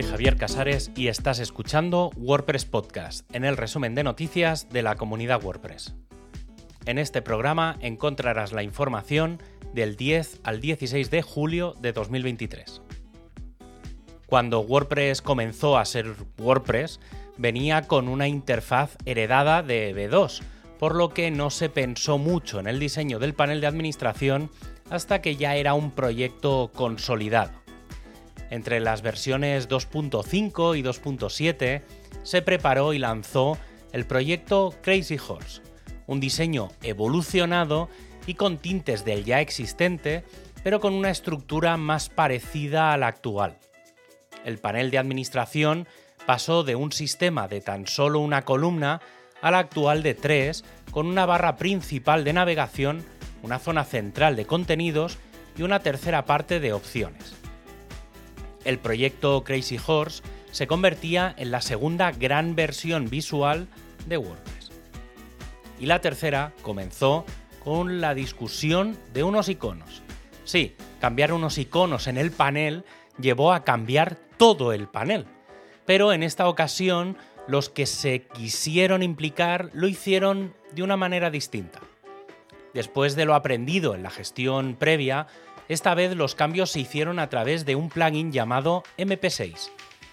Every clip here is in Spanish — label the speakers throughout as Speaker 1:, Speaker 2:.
Speaker 1: soy Javier Casares y estás escuchando WordPress Podcast, en el resumen de noticias de la comunidad WordPress. En este programa encontrarás la información del 10 al 16 de julio de 2023. Cuando WordPress comenzó a ser WordPress, venía con una interfaz heredada de V2, por lo que no se pensó mucho en el diseño del panel de administración hasta que ya era un proyecto consolidado. Entre las versiones 2.5 y 2.7 se preparó y lanzó el proyecto Crazy Horse, un diseño evolucionado y con tintes del ya existente, pero con una estructura más parecida a la actual. El panel de administración pasó de un sistema de tan solo una columna al actual de tres, con una barra principal de navegación, una zona central de contenidos y una tercera parte de opciones el proyecto Crazy Horse se convertía en la segunda gran versión visual de WordPress. Y la tercera comenzó con la discusión de unos iconos. Sí, cambiar unos iconos en el panel llevó a cambiar todo el panel. Pero en esta ocasión los que se quisieron implicar lo hicieron de una manera distinta. Después de lo aprendido en la gestión previa, esta vez los cambios se hicieron a través de un plugin llamado MP6,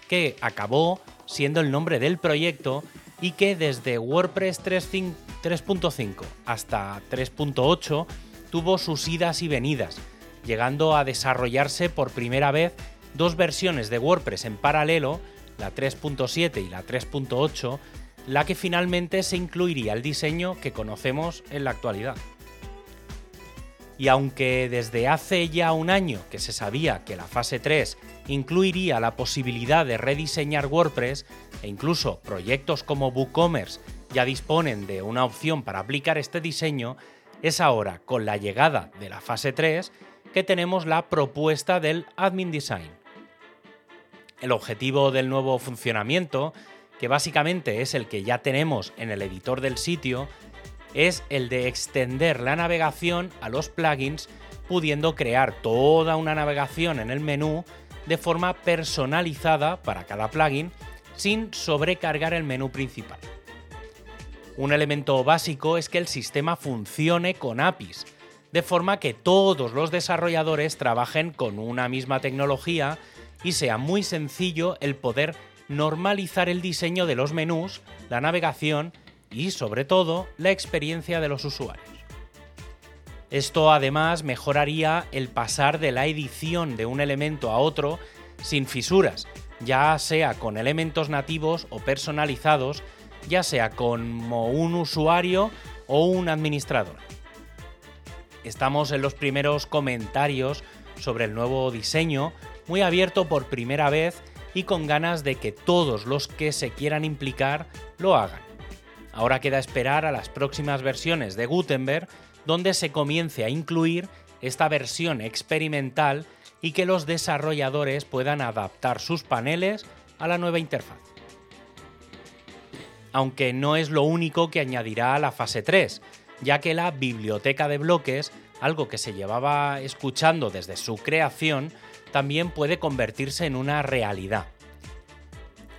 Speaker 1: que acabó siendo el nombre del proyecto y que desde WordPress 3.5 hasta 3.8 tuvo sus idas y venidas, llegando a desarrollarse por primera vez dos versiones de WordPress en paralelo, la 3.7 y la 3.8, la que finalmente se incluiría el diseño que conocemos en la actualidad. Y aunque desde hace ya un año que se sabía que la fase 3 incluiría la posibilidad de rediseñar WordPress e incluso proyectos como WooCommerce ya disponen de una opción para aplicar este diseño, es ahora con la llegada de la fase 3 que tenemos la propuesta del Admin Design. El objetivo del nuevo funcionamiento, que básicamente es el que ya tenemos en el editor del sitio, es el de extender la navegación a los plugins, pudiendo crear toda una navegación en el menú de forma personalizada para cada plugin sin sobrecargar el menú principal. Un elemento básico es que el sistema funcione con APIs, de forma que todos los desarrolladores trabajen con una misma tecnología y sea muy sencillo el poder normalizar el diseño de los menús, la navegación y, sobre todo, la experiencia de los usuarios. Esto además mejoraría el pasar de la edición de un elemento a otro sin fisuras, ya sea con elementos nativos o personalizados, ya sea como un usuario o un administrador. Estamos en los primeros comentarios sobre el nuevo diseño, muy abierto por primera vez y con ganas de que todos los que se quieran implicar lo hagan. Ahora queda esperar a las próximas versiones de Gutenberg donde se comience a incluir esta versión experimental y que los desarrolladores puedan adaptar sus paneles a la nueva interfaz. Aunque no es lo único que añadirá a la fase 3, ya que la biblioteca de bloques, algo que se llevaba escuchando desde su creación, también puede convertirse en una realidad.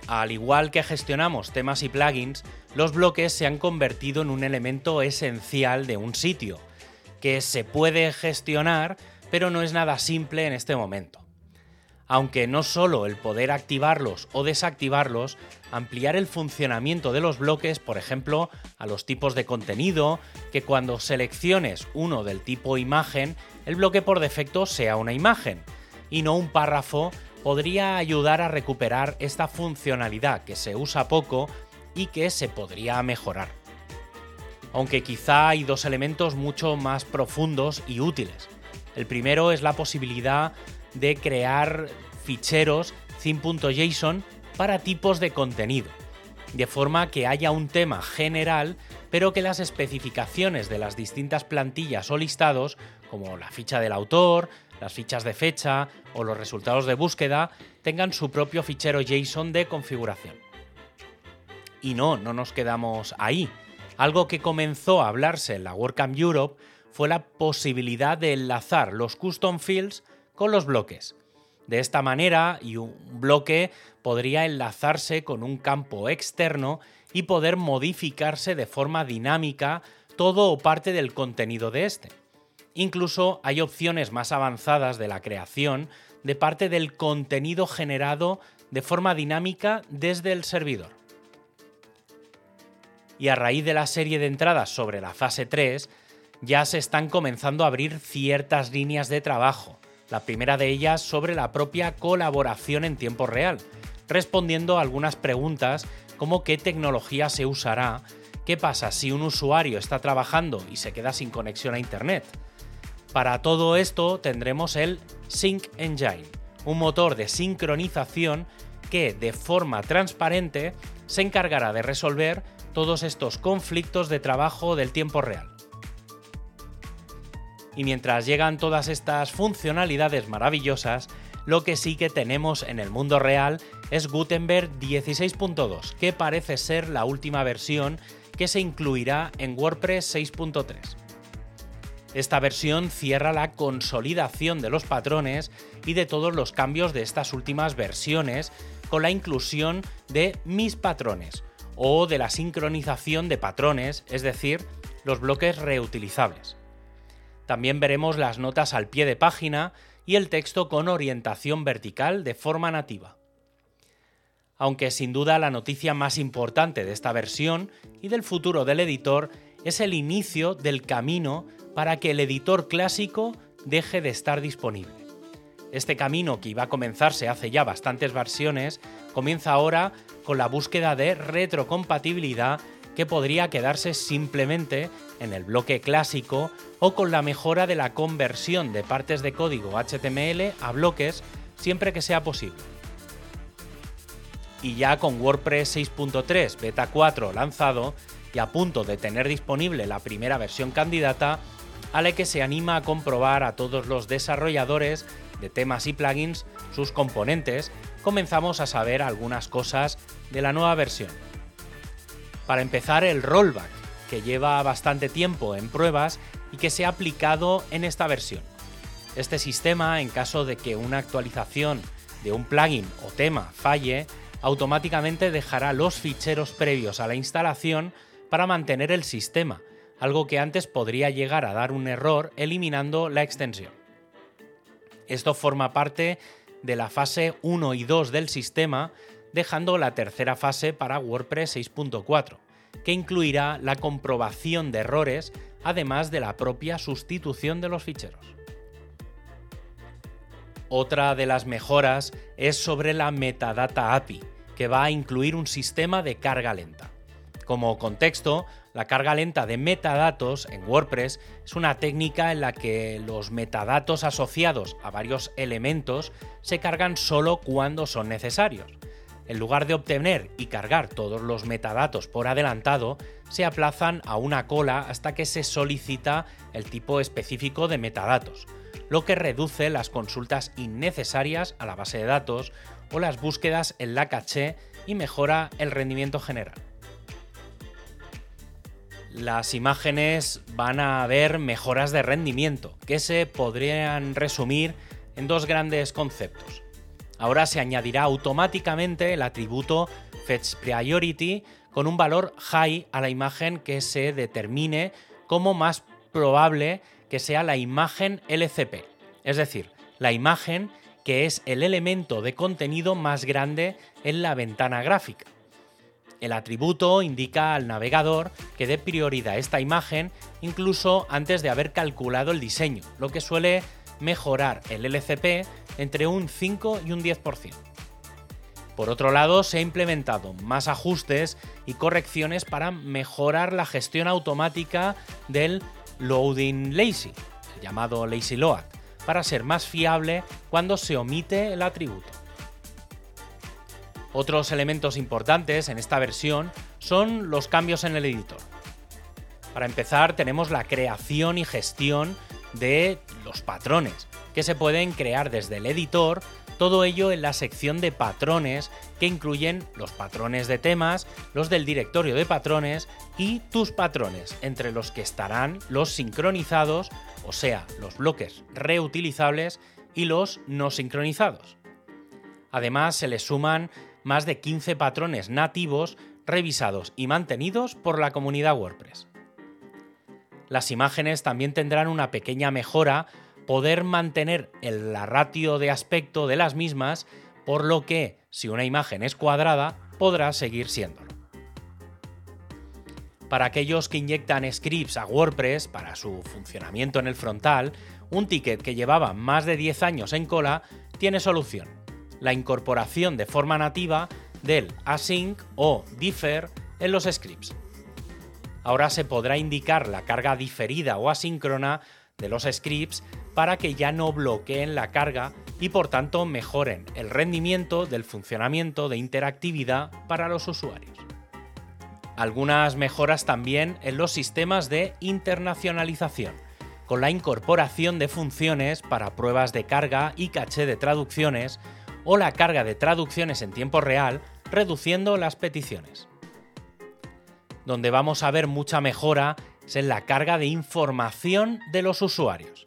Speaker 1: Al igual que gestionamos temas y plugins, los bloques se han convertido en un elemento esencial de un sitio, que se puede gestionar, pero no es nada simple en este momento. Aunque no solo el poder activarlos o desactivarlos, ampliar el funcionamiento de los bloques, por ejemplo, a los tipos de contenido, que cuando selecciones uno del tipo imagen, el bloque por defecto sea una imagen, y no un párrafo, podría ayudar a recuperar esta funcionalidad que se usa poco que se podría mejorar. Aunque quizá hay dos elementos mucho más profundos y útiles. El primero es la posibilidad de crear ficheros theme.json para tipos de contenido, de forma que haya un tema general, pero que las especificaciones de las distintas plantillas o listados, como la ficha del autor, las fichas de fecha o los resultados de búsqueda, tengan su propio fichero JSON de configuración. Y no, no nos quedamos ahí. Algo que comenzó a hablarse en la WordCamp Europe fue la posibilidad de enlazar los custom fields con los bloques, De esta manera, un bloque podría enlazarse con un campo externo y poder modificarse de forma dinámica todo o parte del contenido de este. Incluso hay opciones más avanzadas de la creación de parte del contenido generado de forma dinámica desde el servidor. Y a raíz de la serie de entradas sobre la fase 3, ya se están comenzando a abrir ciertas líneas de trabajo, la primera de ellas sobre la propia colaboración en tiempo real, respondiendo a algunas preguntas como qué tecnología se usará, qué pasa si un usuario está trabajando y se queda sin conexión a Internet. Para todo esto tendremos el Sync Engine, un motor de sincronización que de forma transparente se encargará de resolver todos estos conflictos de trabajo del tiempo real. Y mientras llegan todas estas funcionalidades maravillosas, lo que sí que tenemos en el mundo real es Gutenberg 16.2, que parece ser la última versión que se incluirá en WordPress 6.3. Esta versión cierra la consolidación de los patrones y de todos los cambios de estas últimas versiones con la inclusión de mis patrones o de la sincronización de patrones, es decir, los bloques reutilizables. También veremos las notas al pie de página y el texto con orientación vertical de forma nativa. Aunque sin duda la noticia más importante de esta versión y del futuro del editor es el inicio del camino para que el editor clásico deje de estar disponible. Este camino que iba a comenzarse hace ya bastantes versiones comienza ahora con la búsqueda de retrocompatibilidad que podría quedarse simplemente en el bloque clásico o con la mejora de la conversión de partes de código HTML a bloques siempre que sea posible. Y ya con WordPress 6.3 Beta 4 lanzado y a punto de tener disponible la primera versión candidata, a que se anima a comprobar a todos los desarrolladores de temas y plugins sus componentes, comenzamos a saber algunas cosas de la nueva versión. Para empezar, el rollback, que lleva bastante tiempo en pruebas y que se ha aplicado en esta versión. Este sistema, en caso de que una actualización de un plugin o tema falle, automáticamente dejará los ficheros previos a la instalación para mantener el sistema, algo que antes podría llegar a dar un error eliminando la extensión. Esto forma parte de la fase 1 y 2 del sistema, dejando la tercera fase para WordPress 6.4, que incluirá la comprobación de errores, además de la propia sustitución de los ficheros. Otra de las mejoras es sobre la Metadata API, que va a incluir un sistema de carga lenta. Como contexto, la carga lenta de metadatos en WordPress es una técnica en la que los metadatos asociados a varios elementos se cargan solo cuando son necesarios. En lugar de obtener y cargar todos los metadatos por adelantado, se aplazan a una cola hasta que se solicita el tipo específico de metadatos, lo que reduce las consultas innecesarias a la base de datos o las búsquedas en la caché y mejora el rendimiento general las imágenes van a ver mejoras de rendimiento, que se podrían resumir en dos grandes conceptos. Ahora se añadirá automáticamente el atributo Fetch Priority con un valor high a la imagen que se determine como más probable que sea la imagen LCP, es decir, la imagen que es el elemento de contenido más grande en la ventana gráfica. El atributo indica al navegador que dé prioridad a esta imagen incluso antes de haber calculado el diseño, lo que suele mejorar el LCP entre un 5 y un 10%. Por otro lado, se ha implementado más ajustes y correcciones para mejorar la gestión automática del loading lazy, llamado lazy load, para ser más fiable cuando se omite el atributo. Otros elementos importantes en esta versión son los cambios en el editor. Para empezar, tenemos la creación y gestión de los patrones, que se pueden crear desde el editor, todo ello en la sección de patrones que incluyen los patrones de temas, los del directorio de patrones y tus patrones, entre los que estarán los sincronizados, o sea, los bloques reutilizables y los no sincronizados. Además, se le suman más de 15 patrones nativos revisados y mantenidos por la comunidad WordPress. Las imágenes también tendrán una pequeña mejora, poder mantener la ratio de aspecto de las mismas, por lo que si una imagen es cuadrada, podrá seguir siéndolo. Para aquellos que inyectan scripts a WordPress para su funcionamiento en el frontal, un ticket que llevaba más de 10 años en cola tiene solución. La incorporación de forma nativa del async o differ en los scripts. Ahora se podrá indicar la carga diferida o asíncrona de los scripts para que ya no bloqueen la carga y por tanto mejoren el rendimiento del funcionamiento de interactividad para los usuarios. Algunas mejoras también en los sistemas de internacionalización, con la incorporación de funciones para pruebas de carga y caché de traducciones o la carga de traducciones en tiempo real, reduciendo las peticiones. Donde vamos a ver mucha mejora es en la carga de información de los usuarios.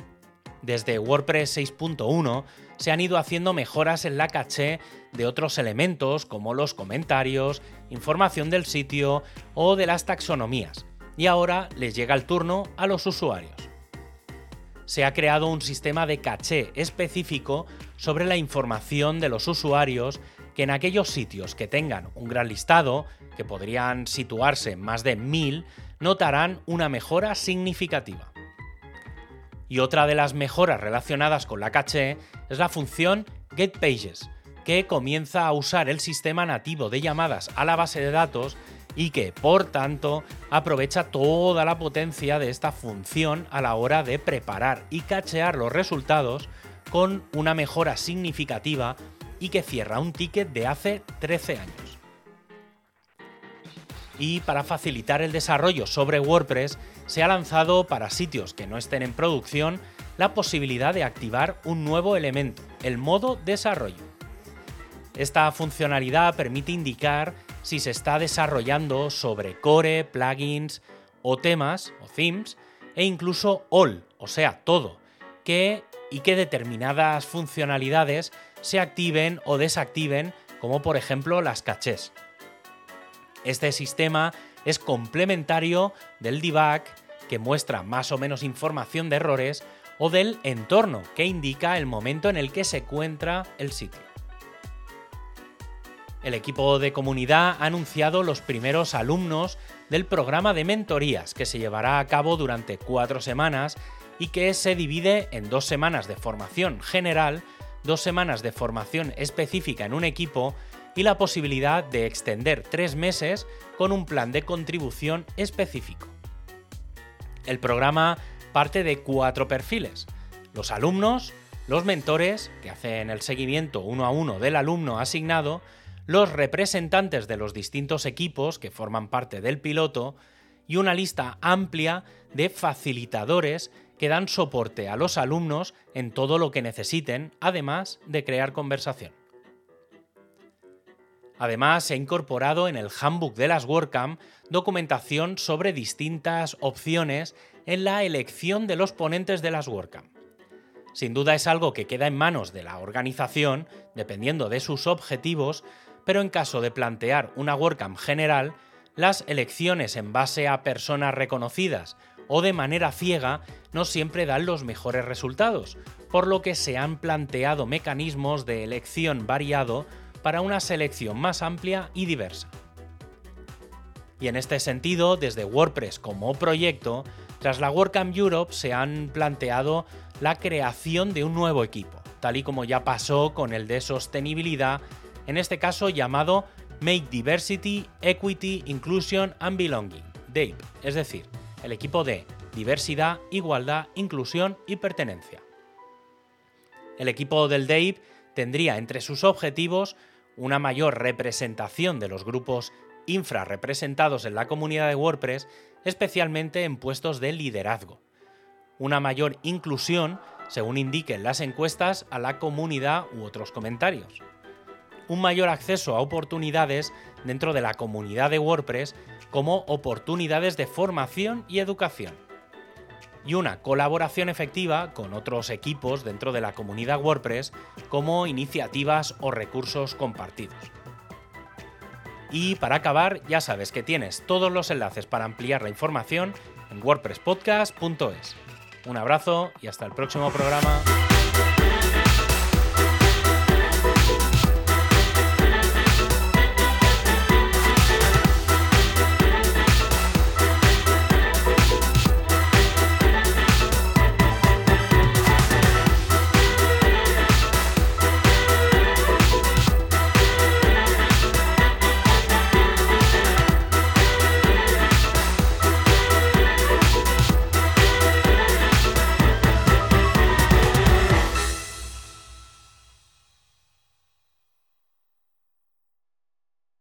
Speaker 1: Desde WordPress 6.1 se han ido haciendo mejoras en la caché de otros elementos como los comentarios, información del sitio o de las taxonomías, y ahora les llega el turno a los usuarios. Se ha creado un sistema de caché específico sobre la información de los usuarios que en aquellos sitios que tengan un gran listado, que podrían situarse más de 1000, notarán una mejora significativa. Y otra de las mejoras relacionadas con la caché es la función GetPages, que comienza a usar el sistema nativo de llamadas a la base de datos y que, por tanto, aprovecha toda la potencia de esta función a la hora de preparar y cachear los resultados con una mejora significativa y que cierra un ticket de hace 13 años. Y para facilitar el desarrollo sobre WordPress, se ha lanzado para sitios que no estén en producción la posibilidad de activar un nuevo elemento, el modo desarrollo. Esta funcionalidad permite indicar si se está desarrollando sobre core, plugins o temas o themes e incluso all, o sea, todo, que y que determinadas funcionalidades se activen o desactiven, como por ejemplo las cachés. Este sistema es complementario del debug, que muestra más o menos información de errores, o del entorno, que indica el momento en el que se encuentra el sitio. El equipo de comunidad ha anunciado los primeros alumnos del programa de mentorías que se llevará a cabo durante cuatro semanas y que se divide en dos semanas de formación general, dos semanas de formación específica en un equipo y la posibilidad de extender tres meses con un plan de contribución específico. El programa parte de cuatro perfiles. Los alumnos, los mentores, que hacen el seguimiento uno a uno del alumno asignado, los representantes de los distintos equipos que forman parte del piloto y una lista amplia de facilitadores que dan soporte a los alumnos en todo lo que necesiten, además de crear conversación. Además, se ha incorporado en el handbook de las WordCamp documentación sobre distintas opciones en la elección de los ponentes de las WordCamp. Sin duda es algo que queda en manos de la organización, dependiendo de sus objetivos, pero en caso de plantear una WordCamp general, las elecciones en base a personas reconocidas o de manera ciega no siempre dan los mejores resultados, por lo que se han planteado mecanismos de elección variado para una selección más amplia y diversa. Y en este sentido, desde WordPress como proyecto, tras la WordCamp Europe se han planteado la creación de un nuevo equipo, tal y como ya pasó con el de sostenibilidad, en este caso llamado Make Diversity, Equity, Inclusion and Belonging, DAPE, es decir, el equipo de diversidad, igualdad, inclusión y pertenencia. El equipo del DAPE tendría entre sus objetivos una mayor representación de los grupos infrarrepresentados en la comunidad de WordPress, especialmente en puestos de liderazgo. Una mayor inclusión, según indiquen las encuestas, a la comunidad u otros comentarios. Un mayor acceso a oportunidades dentro de la comunidad de WordPress como oportunidades de formación y educación. y una colaboración efectiva con otros equipos dentro de la comunidad WordPress como iniciativas o recursos compartidos. Y para acabar, ya sabes que tienes todos los enlaces para ampliar la información en wordpresspodcast.es. Un abrazo y hasta el próximo programa.